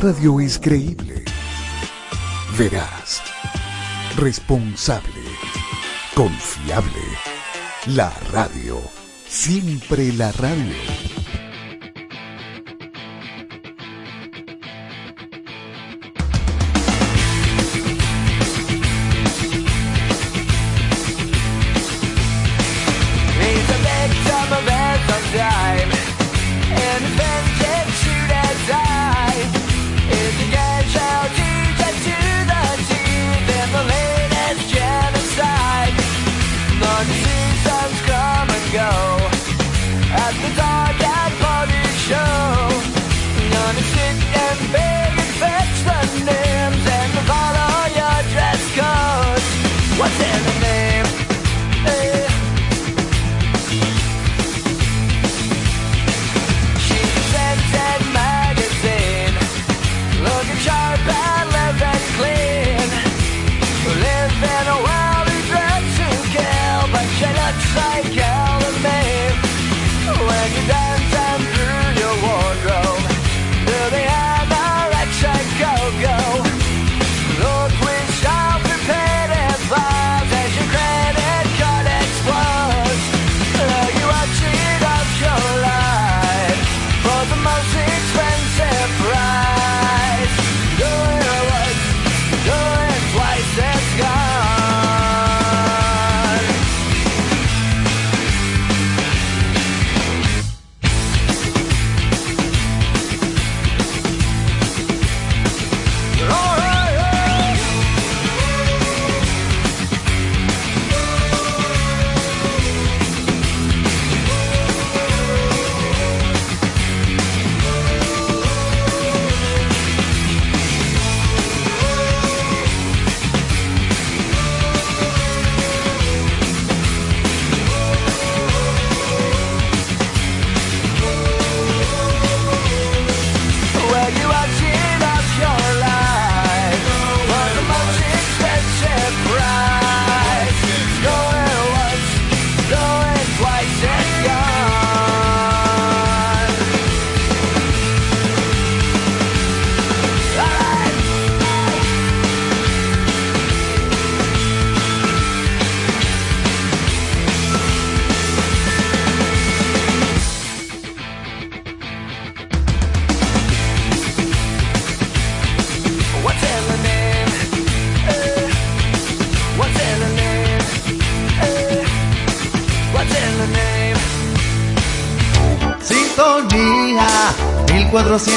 radio es creíble, veraz, responsable, confiable. La radio, siempre la radio.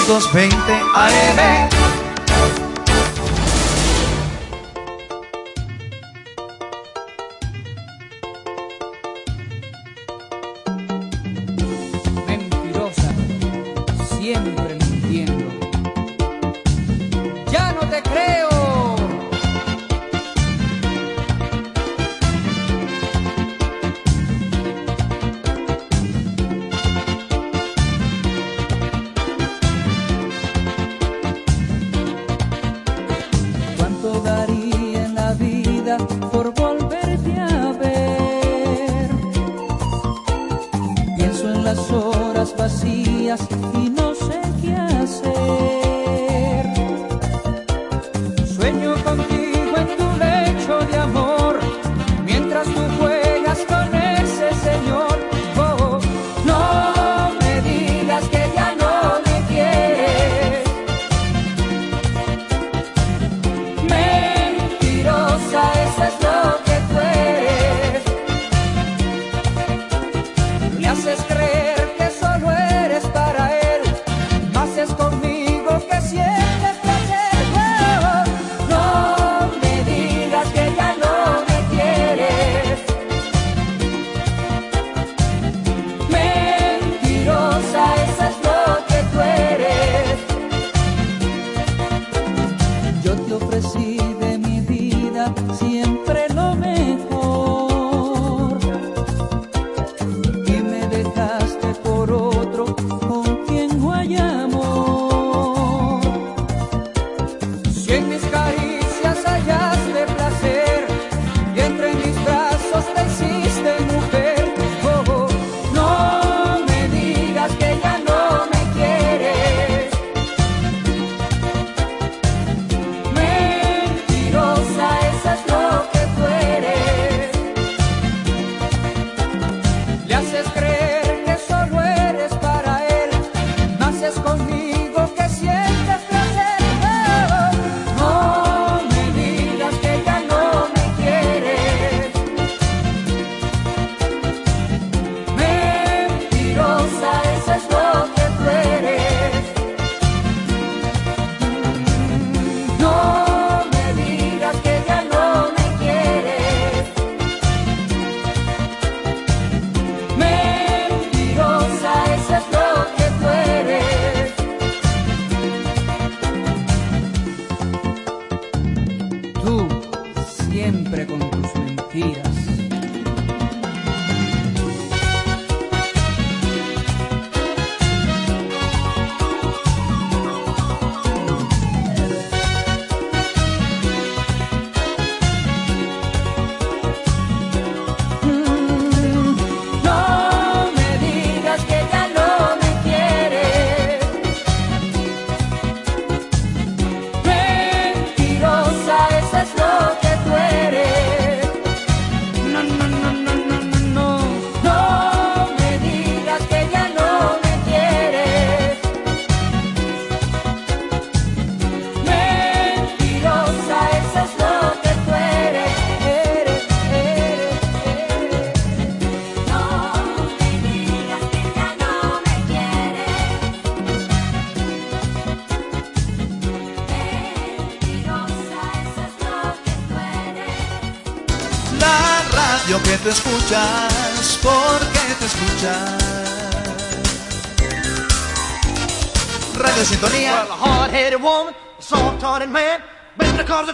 220 AM.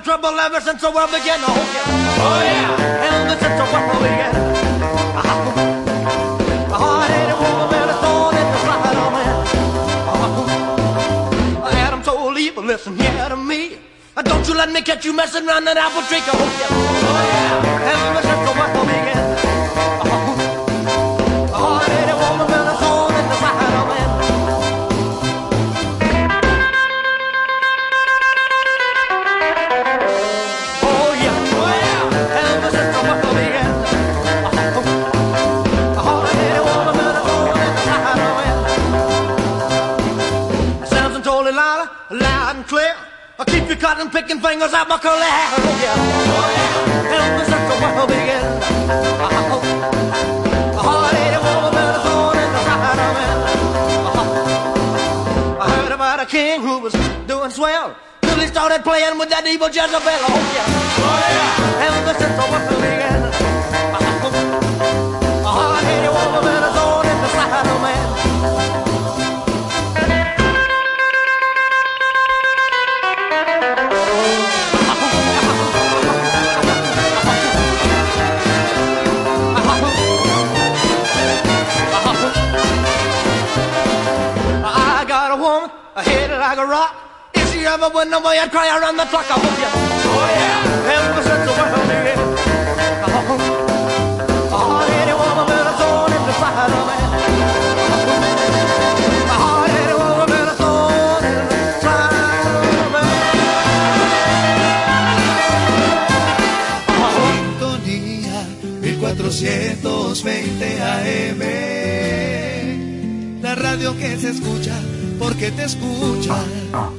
Trouble ever since the world began. Oh yeah, oh yeah, ever since the world began. A hard-headed woman with a thorn in the side of me. Adam told Eve, listen here to me. Don't you let me catch you messing around that apple tree. Oh yeah, oh yeah, ever since you cutting, picking fingers out my hair. Oh yeah, oh yeah, ever since the world began. A hard-headed woman with a thorn in the side of me. I heard about a king who was doing swell till he started playing with that evil Jezebel. Oh yeah, oh yeah, ever since the world began. A hard-headed woman with a a rock. If she ever I'd cry around the clock. You. Oh yeah, the world began. A hard-headed woman with a thorn in the side of me. A hard-headed woman with a thorn in the side of me. Sintonía 1420 AM. La radio que se escucha porque te escucha. Bailando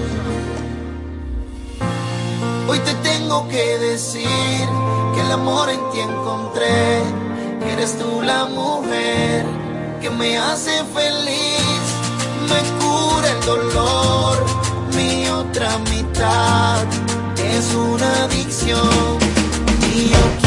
tengo que decir que el amor en ti encontré, que eres tú la mujer que me hace feliz, me cura el dolor, mi otra mitad es una adicción. Y yo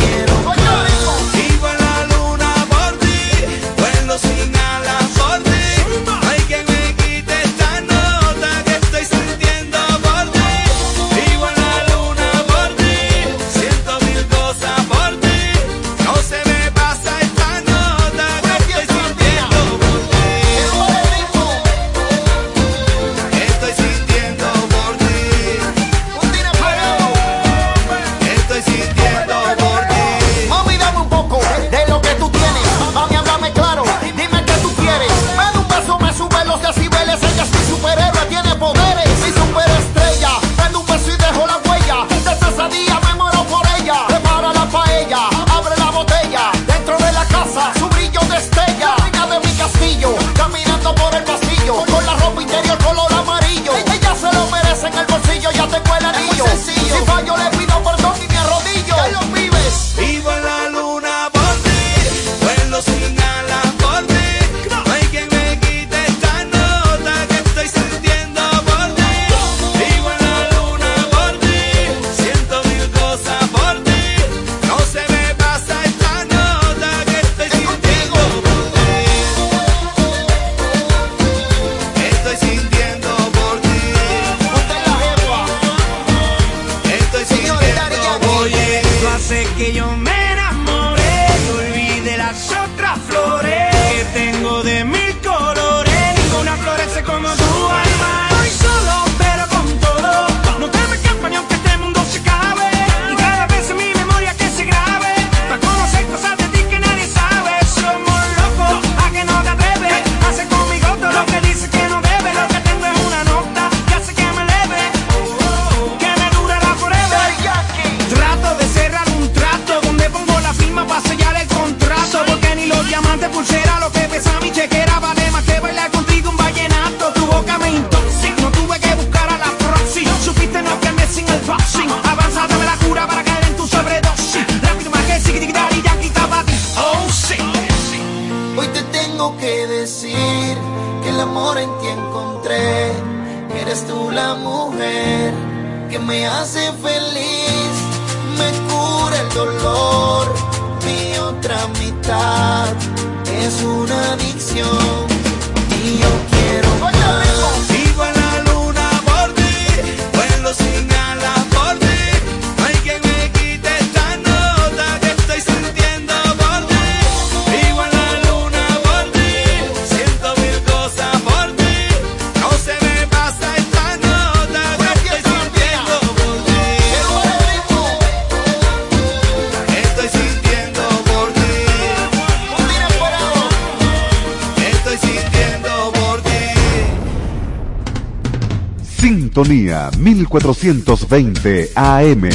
420 AM.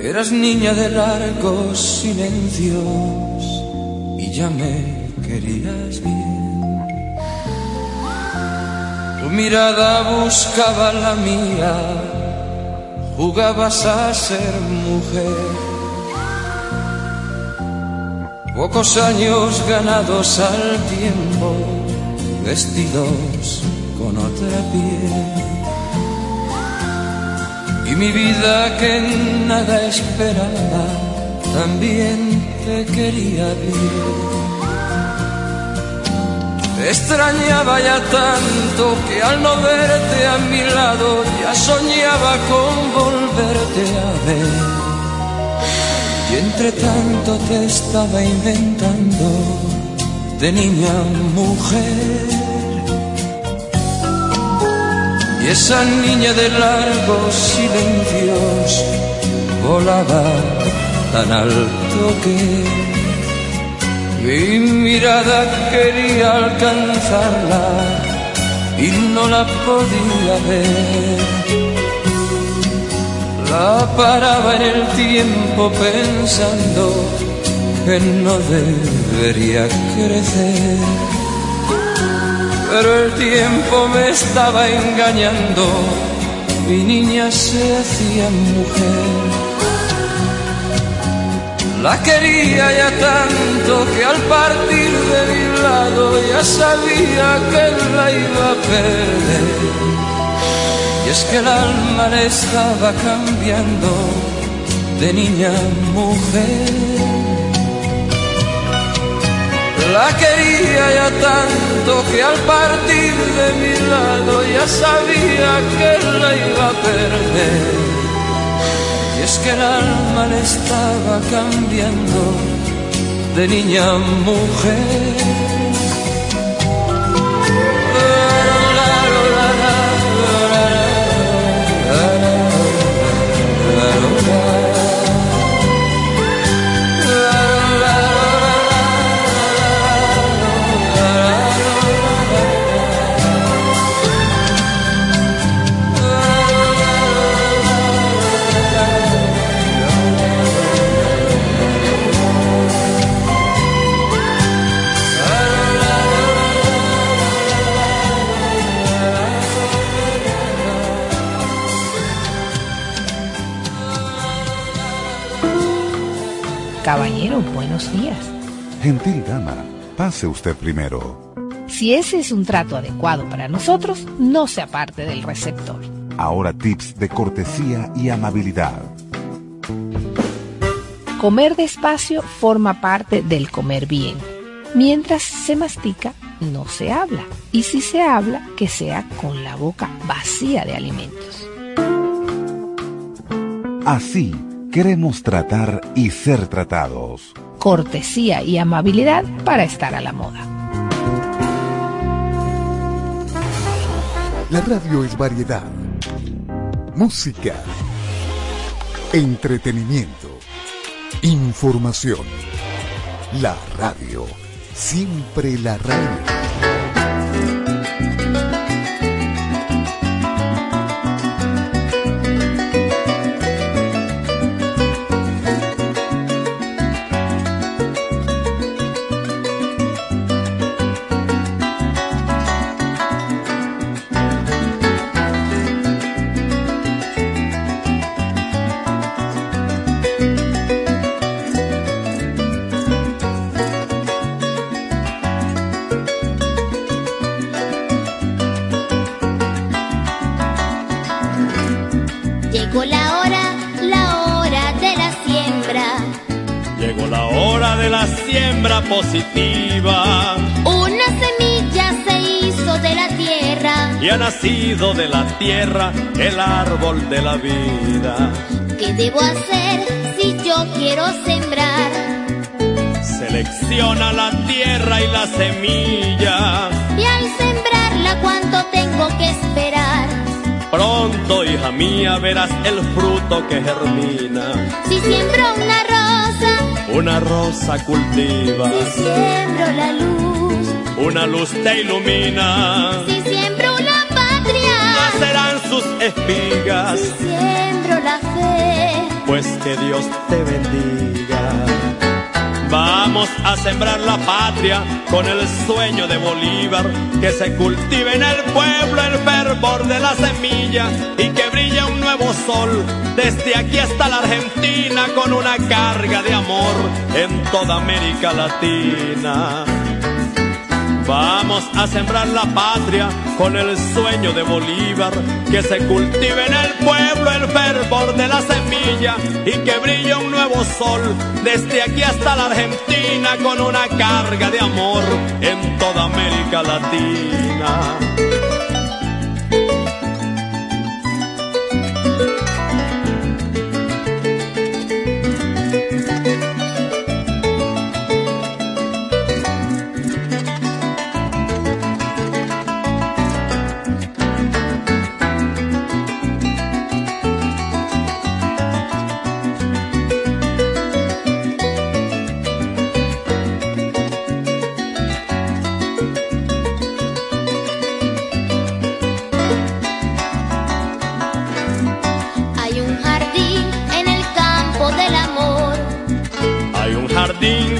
Eras niña de largos silencios y ya me querías bien. Tu mirada buscaba la mía, jugabas a ser mujer. Pocos años ganados al tiempo, vestidos con otra piel. Y mi vida que nada esperaba, también te quería bien. Te extrañaba ya tanto que al no verte a mi lado ya soñaba con volverte a ver. Y entre tanto te estaba inventando de niña mujer. Y esa niña de largos silencios volaba tan alto que mi mirada quería alcanzarla y no la podía ver. La paraba en el tiempo pensando que no debería crecer. Pero el tiempo me estaba engañando, mi niña se hacía mujer. La quería ya tanto que al partir de mi lado ya sabía que la iba a perder. Y es que el alma le estaba cambiando de niña a mujer. La quería ya tanto que al partir de mi lado ya sabía que la iba a perder. Es que el alma le estaba cambiando de niña a mujer. Gentil dama, pase usted primero. Si ese es un trato adecuado para nosotros, no se aparte del receptor. Ahora tips de cortesía y amabilidad. Comer despacio forma parte del comer bien. Mientras se mastica, no se habla. Y si se habla, que sea con la boca vacía de alimentos. Así queremos tratar y ser tratados. Cortesía y amabilidad para estar a la moda. La radio es variedad, música, entretenimiento, información. La radio, siempre la radio. La tierra el árbol de la vida. ¿Qué debo hacer si yo quiero sembrar? Selecciona la tierra y la semilla. Y al sembrarla, ¿cuánto tengo que esperar? Pronto, hija mía, verás el fruto que germina. Si siembro una rosa, Una rosa cultiva, si siembro la luz, una luz te ilumina. si sus espigas, si siembro la fe. pues que Dios te bendiga. Vamos a sembrar la patria con el sueño de Bolívar, que se cultive en el pueblo el fervor de la semilla y que brille un nuevo sol desde aquí hasta la Argentina con una carga de amor en toda América Latina. Vamos a sembrar la patria con el sueño de Bolívar, que se cultive en el pueblo el fervor de la semilla y que brille un nuevo sol desde aquí hasta la Argentina con una carga de amor en toda América Latina.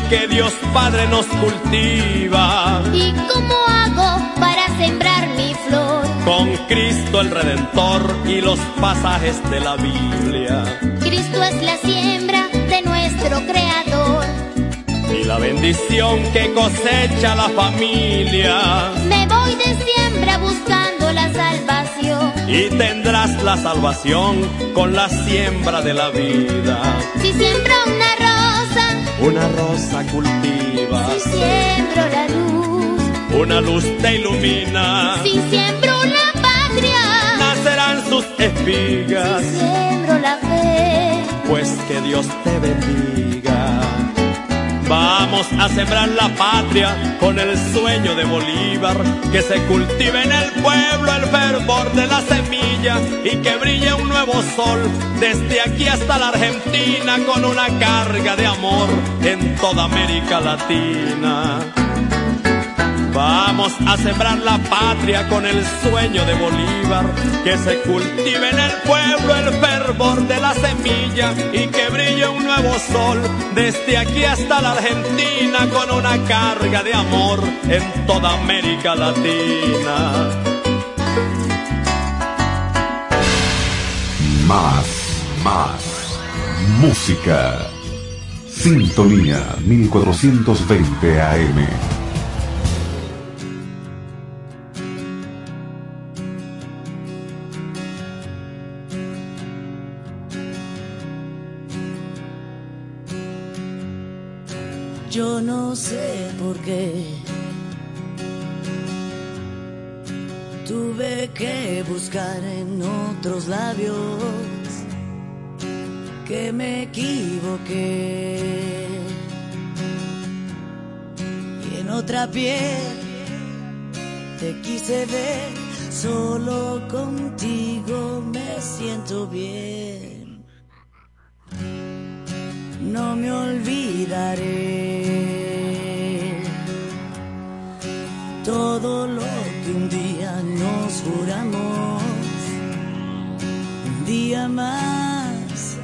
Que Dios Padre nos cultiva. ¿Y cómo hago para sembrar mi flor? Con Cristo el Redentor y los pasajes de la Biblia. Cristo es la siembra de nuestro Creador. Y la bendición que cosecha la familia. Me voy de siembra buscando la salvación. Y tendrás la salvación con la siembra de la vida. Si siembro una rosa, Una rosa cultivas, si siembro la luz, una luz te ilumina. si siembro la patria, Nacerán sus espigas, si siembro la fe. pues que Dios te bendiga. Vamos a sembrar la patria con el sueño de Bolívar, que se cultive en el pueblo el fervor de la semilla y que brille un nuevo sol desde aquí hasta la Argentina con una carga de amor en toda América Latina. Vamos a sembrar la patria con el sueño de Bolívar, que se cultive en el pueblo el fervor de la semilla y que brille un nuevo sol desde aquí hasta la Argentina con una carga de amor en toda América Latina. Más, más. Música. Sintonía 1420 AM. No sé por qué. Tuve que buscar en otros labios que me equivoqué. Y en otra piel te quise ver solo contigo me siento bien. No me olvidaré todo lo que un día nos juramos. Un día más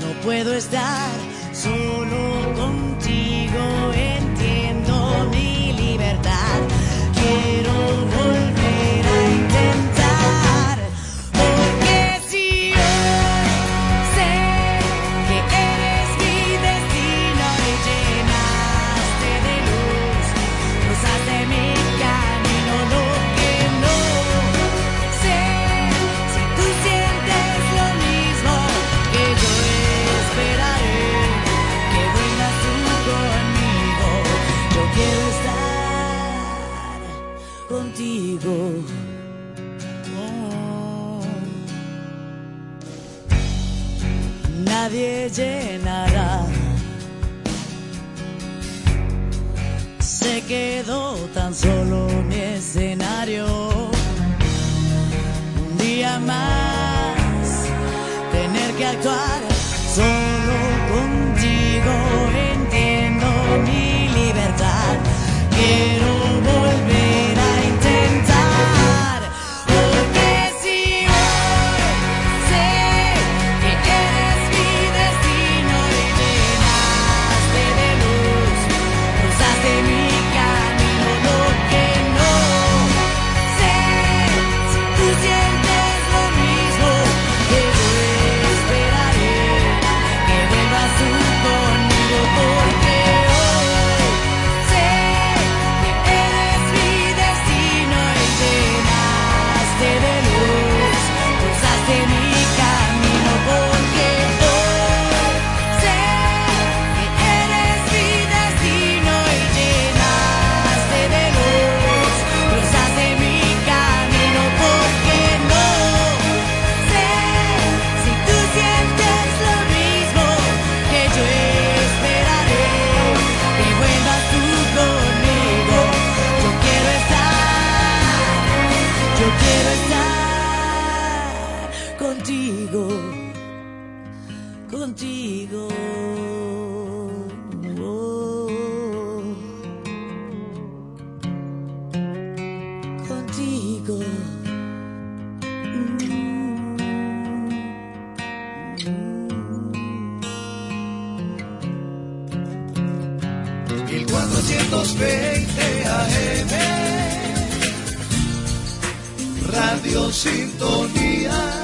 no puedo estar solo contigo. Entiendo mi libertad. Quiero nadie llenará. Se quedó tan solo mi escenario. Radio Sintonía.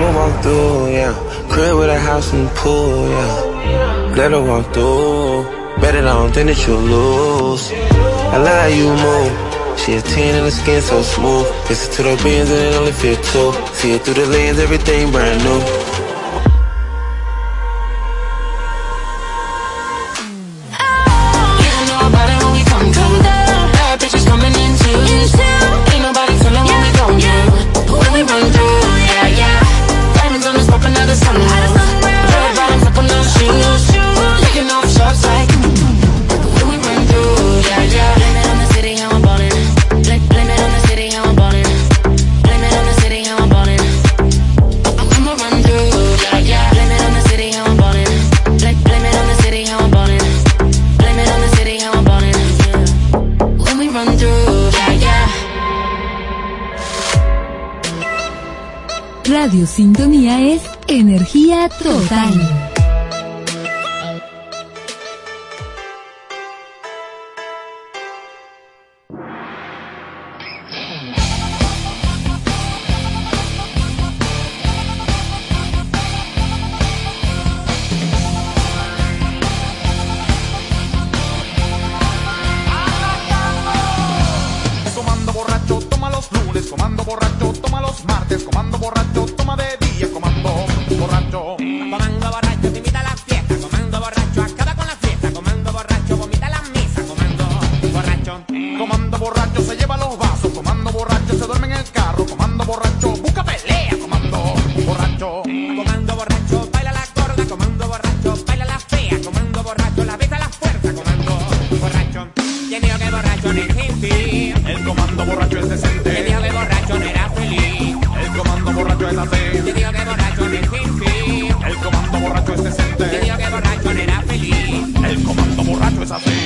move walk through, yeah. Crib with a house and pool, yeah. Let her walk through. Bet it on, then that you'll lose. I love you move. She a 10 and the skin so smooth. Listen to the beans and it only fit two. See it through the lens, everything brand new. Time. que borracho era. El comando borracho es hacer. Te que borracho. El comando borracho es decente. Era. El comando borracho.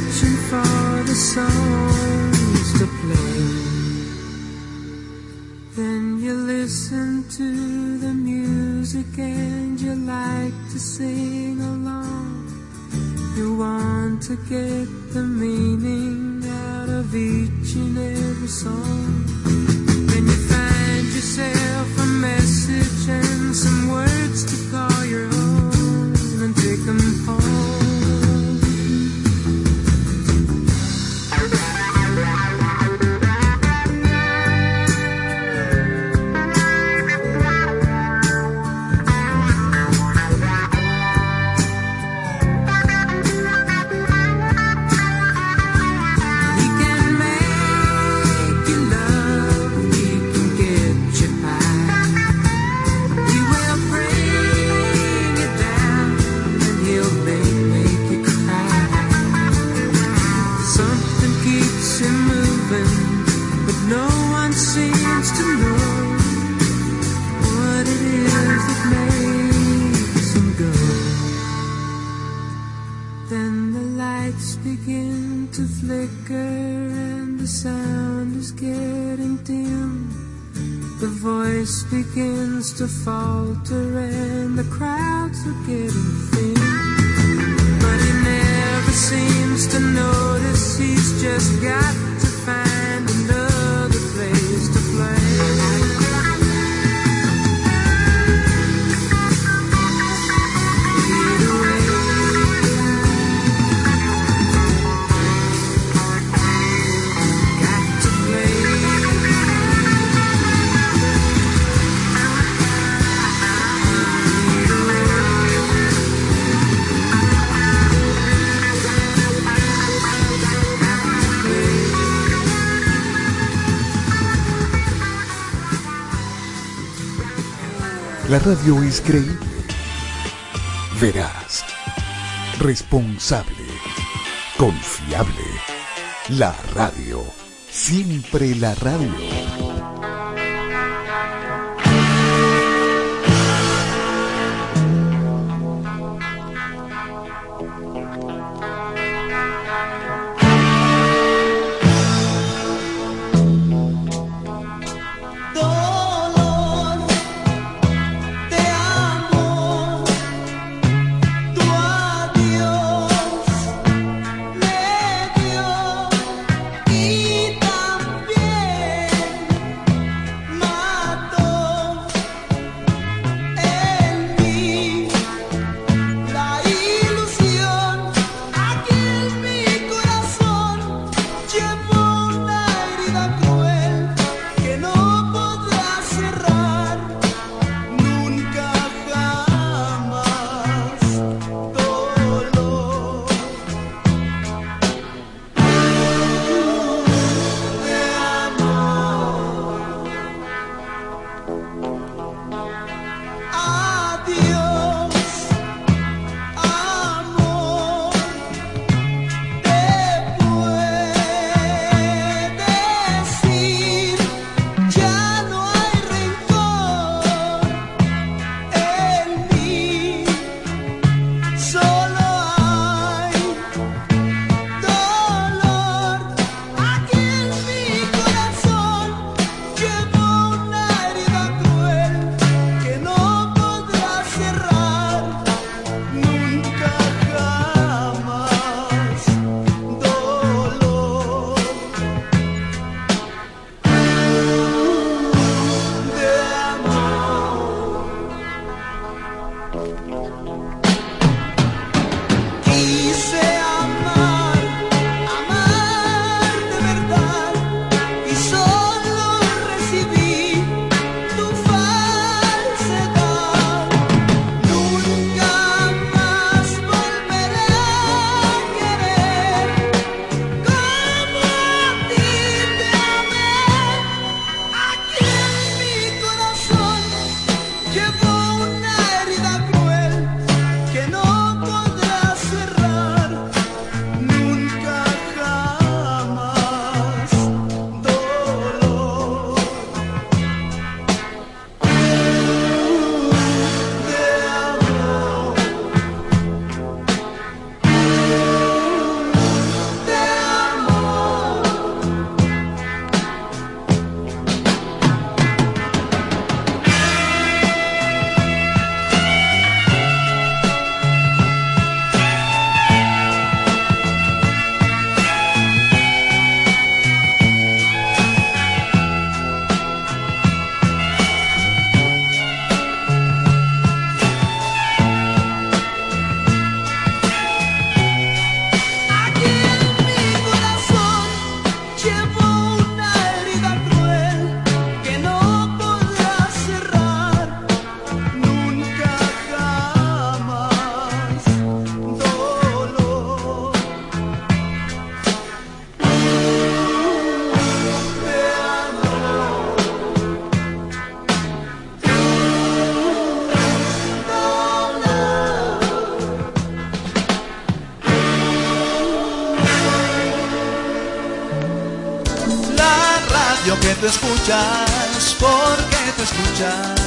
searching for the songs to play. Then you listen to the music and you like to sing along. You want to get the meaning out of each and every song. Then you find yourself a message and some words to call your own and take them home. La radio es creíble, veraz, responsable, confiable. La radio, siempre la radio. Escuchas, porque te escuchas.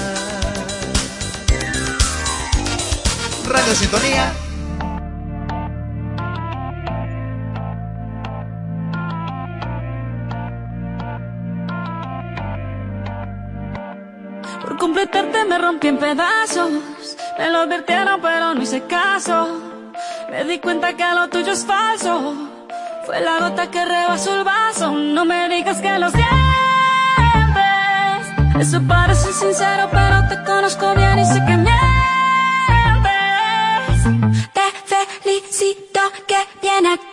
Radio Sintonía. Por completarte me rompí en pedazos. Me lo advirtieron, pero no hice caso. Me di cuenta que lo tuyo es falso. Fue la gota que rebasó el vaso. No me digas que lo sientes. Eso parece sincero, pero te conozco bien y sé que mientes. Te felicito que bien actúas.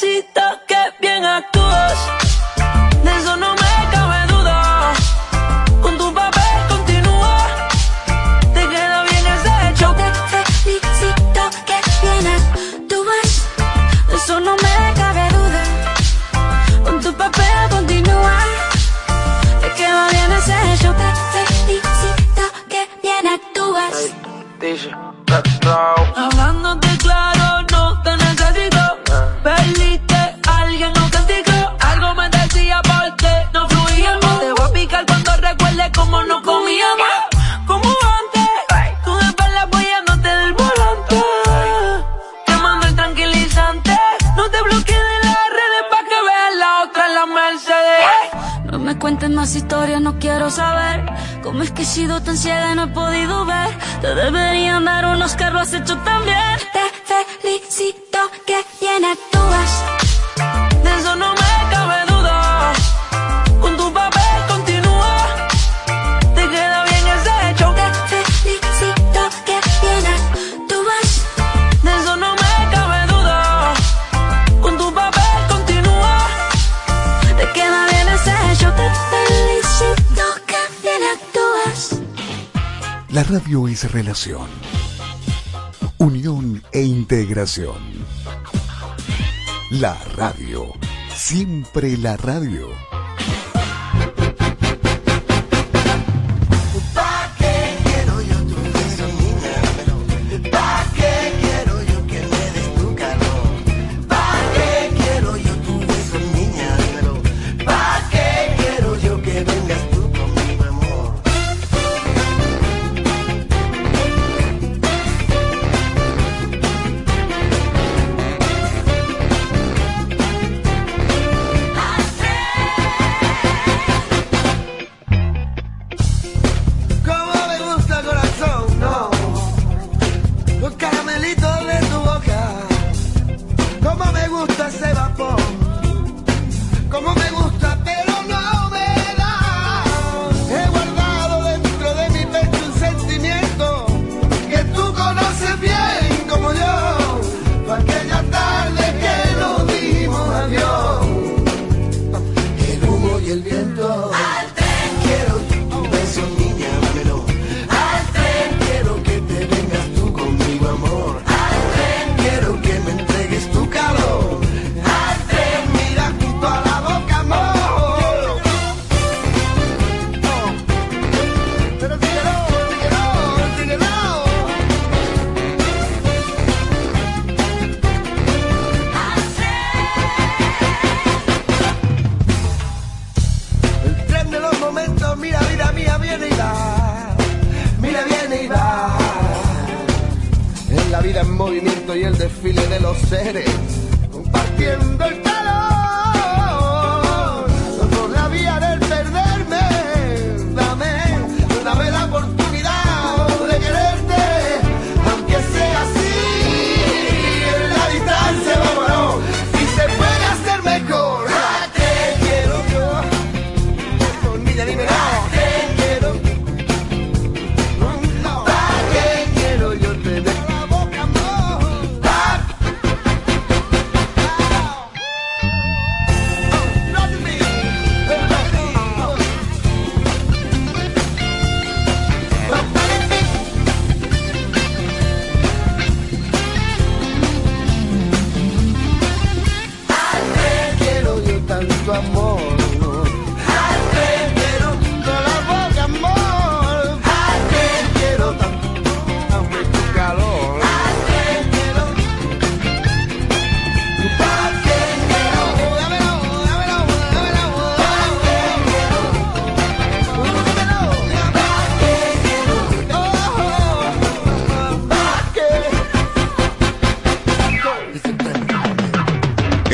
necesito que bien actúes. relación, unión e integración. La radio, siempre la radio.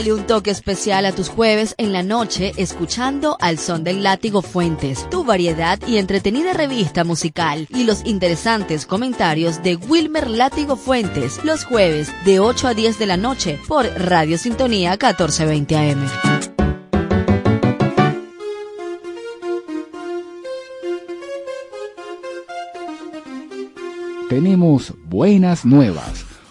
Dale un toque especial a tus jueves en la noche escuchando Al Son del Látigo Fuentes, tu variedad y entretenida revista musical y los interesantes comentarios de Wilmer Látigo Fuentes los jueves de 8 a 10 de la noche por Radio Sintonía 1420 AM. Tenemos buenas nuevas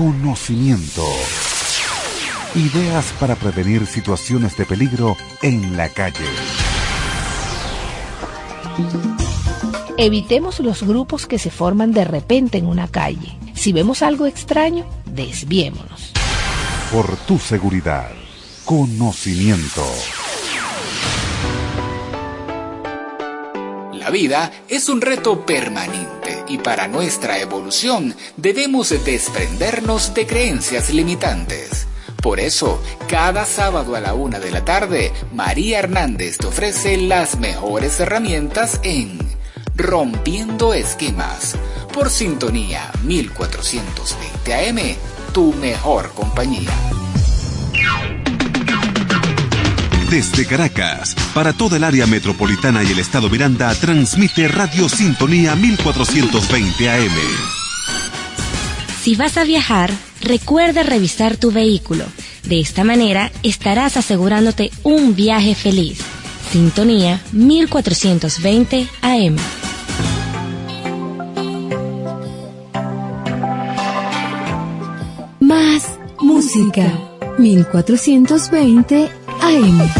Conocimiento. Ideas para prevenir situaciones de peligro en la calle. Evitemos los grupos que se forman de repente en una calle. Si vemos algo extraño, desviémonos. Por tu seguridad. Conocimiento. La vida es un reto permanente y para nuestra evolución debemos desprendernos de creencias limitantes. Por eso, cada sábado a la una de la tarde, María Hernández te ofrece las mejores herramientas en Rompiendo Esquemas, por sintonía 1420 AM, tu mejor compañía. Desde Caracas, para toda el área metropolitana y el estado Miranda, transmite Radio Sintonía 1420 AM. Si vas a viajar, recuerda revisar tu vehículo. De esta manera estarás asegurándote un viaje feliz. Sintonía 1420 AM. Más música 1420 AM.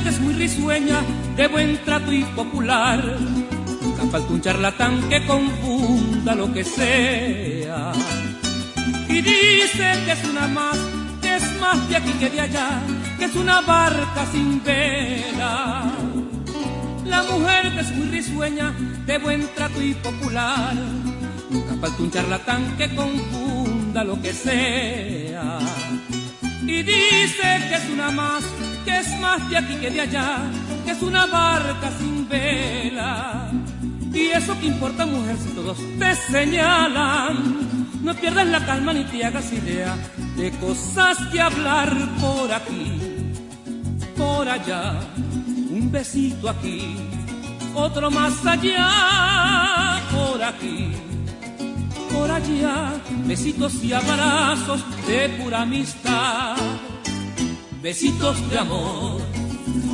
Mujer es muy risueña, de buen trato y popular. Nunca falta un charlatán que confunda lo que sea. Y dice que es una más, que es más de aquí que de allá, que es una barca sin vela. La mujer es muy risueña, de buen trato y popular. Nunca falta un charlatán que confunda lo que sea. Y dice que es una más, que es más de aquí que de allá, que es una barca sin vela. Y eso que importa, mujer, si todos te señalan. No pierdas la calma ni te hagas idea de cosas que hablar por aquí, por allá. Un besito aquí, otro más allá, por aquí, por allá. Besitos y abrazos de pura amistad. Besitos de amor,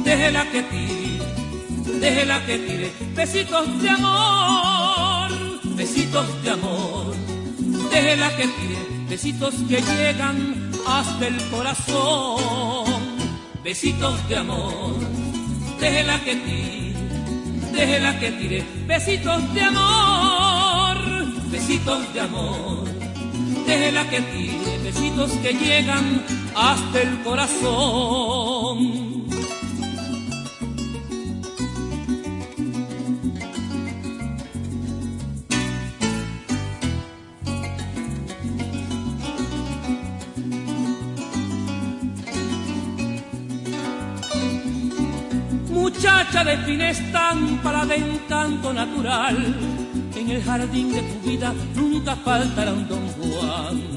déjela que tire, déjela que tire. Besitos de amor, besitos de amor, déjela que tire. Besitos que llegan hasta el corazón. Besitos de amor, déjela que tire, déjela que tire. Besitos de amor, besitos de amor, déjela que tire. Besitos que llegan hasta el corazón. Muchacha de fina estampa, de encanto natural, en el jardín de tu vida nunca faltará un don Juan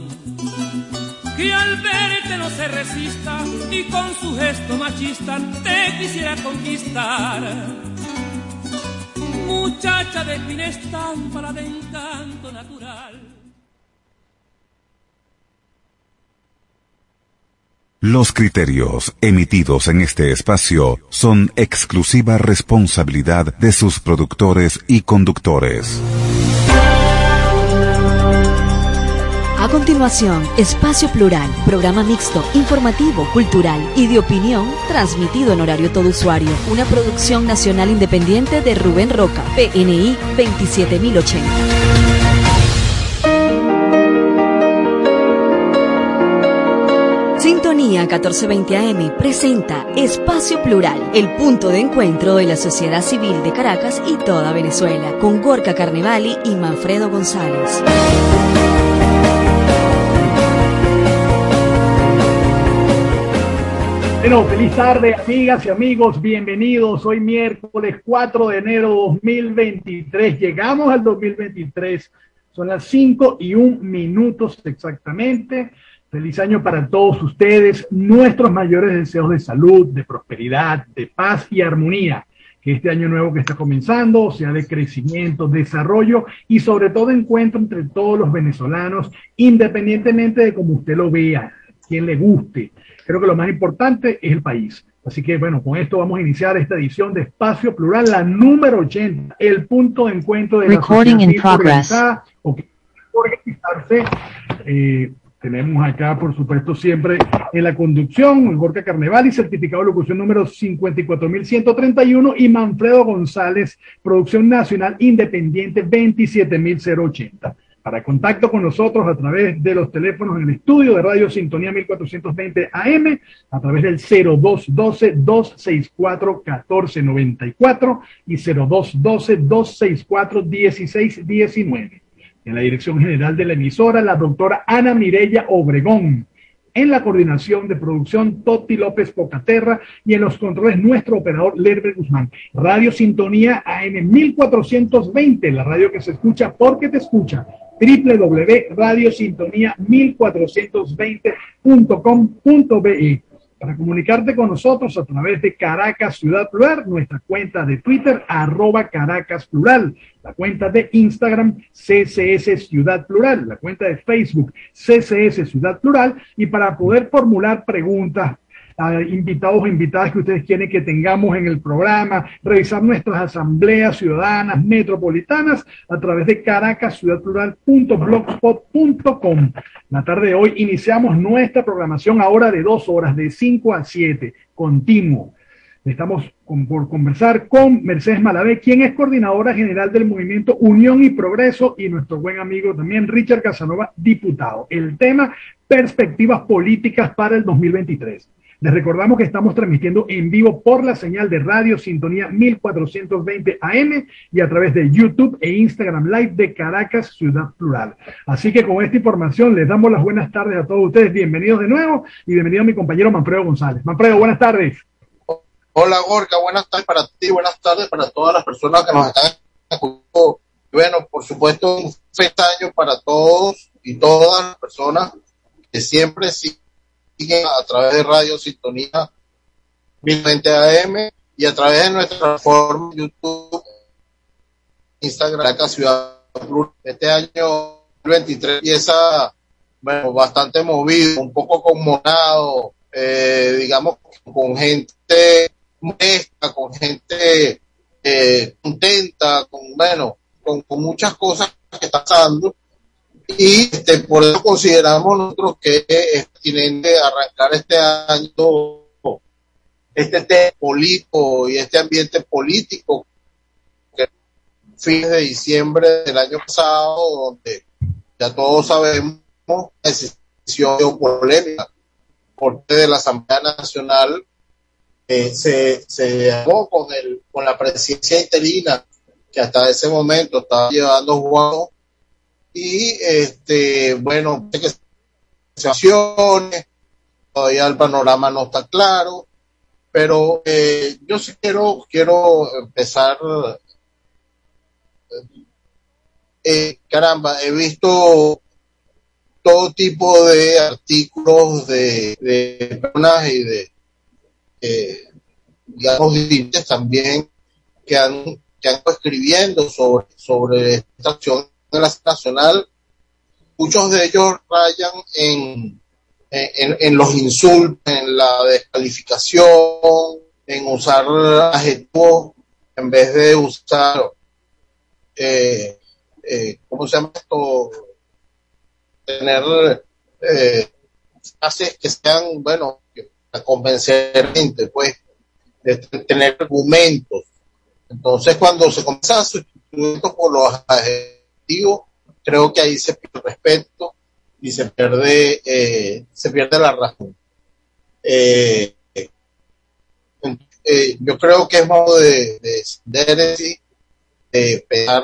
que al verte no se resista y con su gesto machista te quisiera conquistar. Muchacha de fina estampa, de encanto natural. Los criterios emitidos en este espacio son exclusiva responsabilidad de sus productores y conductores. Continuación, Espacio Plural, programa mixto, informativo, cultural y de opinión, transmitido en horario todo usuario. Una producción nacional independiente de Rubén Roca, PNI 27080. Sintonía 1420 AM presenta Espacio Plural, el punto de encuentro de la sociedad civil de Caracas y toda Venezuela, con Gorka Carnevali y Manfredo González. Bueno, feliz tarde, amigas y amigos. Bienvenidos. Hoy miércoles 4 de enero 2023. Llegamos al 2023. Son las 5 y un minutos exactamente. Feliz año para todos ustedes. Nuestros mayores deseos de salud, de prosperidad, de paz y armonía. Que este año nuevo que está comenzando sea de crecimiento, desarrollo y sobre todo encuentro entre todos los venezolanos, independientemente de cómo usted lo vea, quien le guste Creo que lo más importante es el país. Así que bueno, con esto vamos a iniciar esta edición de Espacio Plural, la número 80, el punto de encuentro de Recording la que organizarse. Eh, tenemos acá, por supuesto, siempre en la conducción, Gorka Carnevali, certificado de locución número 54131 y Manfredo González, producción nacional independiente 27080 para contacto con nosotros a través de los teléfonos en el estudio de Radio Sintonía 1420 AM, a través del 0212-264-1494 y 0212-264-1619. En la dirección general de la emisora, la doctora Ana Mirella Obregón. En la coordinación de producción, Toti López Pocaterra y en los controles, nuestro operador Lerber Guzmán. Radio Sintonía AM 1420, la radio que se escucha porque te escucha www.radiosintonía1420.com.be para comunicarte con nosotros a través de Caracas Ciudad Plural, nuestra cuenta de Twitter, arroba Caracas Plural, la cuenta de Instagram, CCS Ciudad Plural, la cuenta de Facebook, CCS Ciudad Plural, y para poder formular preguntas, invitados o invitadas que ustedes quieren que tengamos en el programa, revisar nuestras asambleas ciudadanas metropolitanas a través de caracasciudadplural.blogspot.com. La tarde de hoy iniciamos nuestra programación ahora de dos horas, de 5 a 7, continuo. Estamos con, por conversar con Mercedes Malavé, quien es coordinadora general del movimiento Unión y Progreso, y nuestro buen amigo también Richard Casanova, diputado. El tema, perspectivas políticas para el 2023. Les recordamos que estamos transmitiendo en vivo por la señal de Radio Sintonía 1420 AM y a través de YouTube e Instagram Live de Caracas Ciudad Plural. Así que con esta información les damos las buenas tardes a todos ustedes. Bienvenidos de nuevo y bienvenido a mi compañero Manfredo González. Manfredo, buenas tardes. Hola Gorka, buenas tardes para ti, buenas tardes para todas las personas que nos están escuchando. Bueno, por supuesto, un feliz año para todos y todas las personas que siempre siguen a través de Radio Sintonía 1020 AM y a través de nuestra plataforma YouTube, Instagram, acá Ciudad. Este año 23 empieza, bueno, bastante movido, un poco conmonado, eh, digamos, con gente molesta, con gente eh, contenta, con, bueno, con, con muchas cosas que están pasando y este, por eso consideramos nosotros que es pertinente arrancar este año este tema político y este ambiente político que fines de diciembre del año pasado donde ya todos sabemos la decisión polémica por parte de la Asamblea Nacional eh, se, se con el con la presidencia interina que hasta ese momento estaba llevando Juan y este bueno que todavía el panorama no está claro pero eh, yo sí quiero quiero empezar eh, caramba he visto todo tipo de artículos de, de personas y de eh, digamos también que han que han escribiendo sobre sobre esta acción de la nacional, muchos de ellos rayan en, en, los insultos, en la descalificación, en usar adjetivos en vez de usar, eh, eh, ¿cómo se llama esto? Tener eh, frases que sean, bueno, a convencer gente, pues, de tener argumentos. Entonces, cuando se comienza a sustituir por los adjetivos, creo que ahí se pierde respeto y se pierde, eh, se pierde la razón. Eh, eh, yo creo que es modo de, de, de, pensar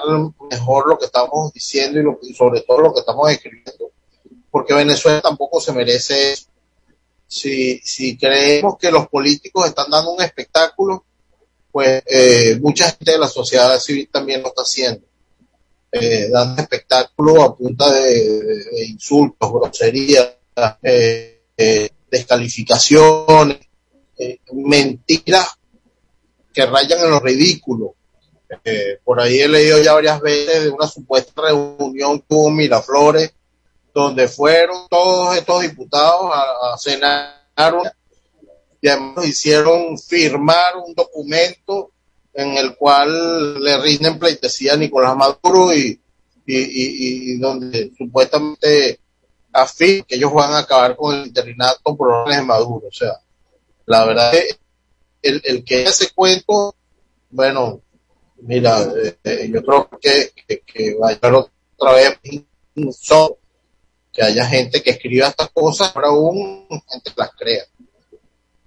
mejor lo que estamos diciendo y, lo, y sobre todo lo que estamos escribiendo, porque Venezuela tampoco se merece eso. Si, si creemos que los políticos están dando un espectáculo, pues mucha gente de la sociedad civil también lo está haciendo, eh, dando espectáculo a punta de, insultos, groserías, eh, eh descalificaciones, eh, mentiras que rayan en lo ridículo. Por ahí he leído ya varias veces de una supuesta reunión en Miraflores, donde fueron todos estos diputados a, a cenar y además hicieron firmar un documento en el cual le rinden pleitesía a Nicolás Maduro y, y, y, y donde supuestamente afirman que ellos van a acabar con el interinato por órdenes de Maduro. O sea, la verdad es el, el que ese cuento, bueno, mira, eh, yo creo que, que, que vaya otra vez so, que haya gente que escriba estas cosas, pero aún gente las crea.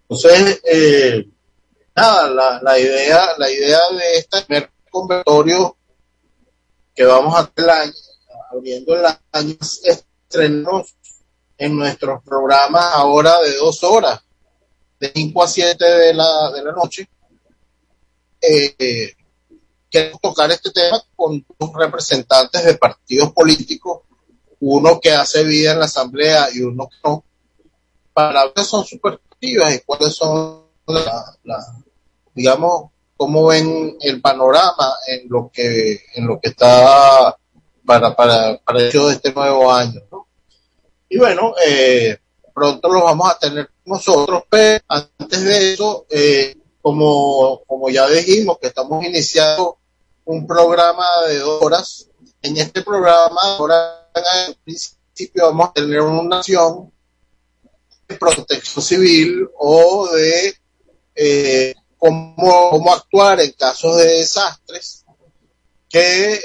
Entonces, eh, nada, la, la idea, la idea de este primer convertorio que vamos a hacer el año, abriendo el año, estrenos en nuestros programas ahora de dos horas de 5 a 7 de la, de la noche, eh, queremos tocar este tema con dos representantes de partidos políticos, uno que hace vida en la asamblea y uno que no, para son sus perspectivas y cuáles son la, la, digamos, cómo ven el panorama en lo que, en lo que está para, para, para el de este nuevo año. Y bueno, eh, pronto los vamos a tener nosotros, pero antes de eso, eh, como, como ya dijimos que estamos iniciando un programa de dos horas, en este programa ahora en principio vamos a tener una acción de protección civil o de eh, cómo, cómo actuar en casos de desastres que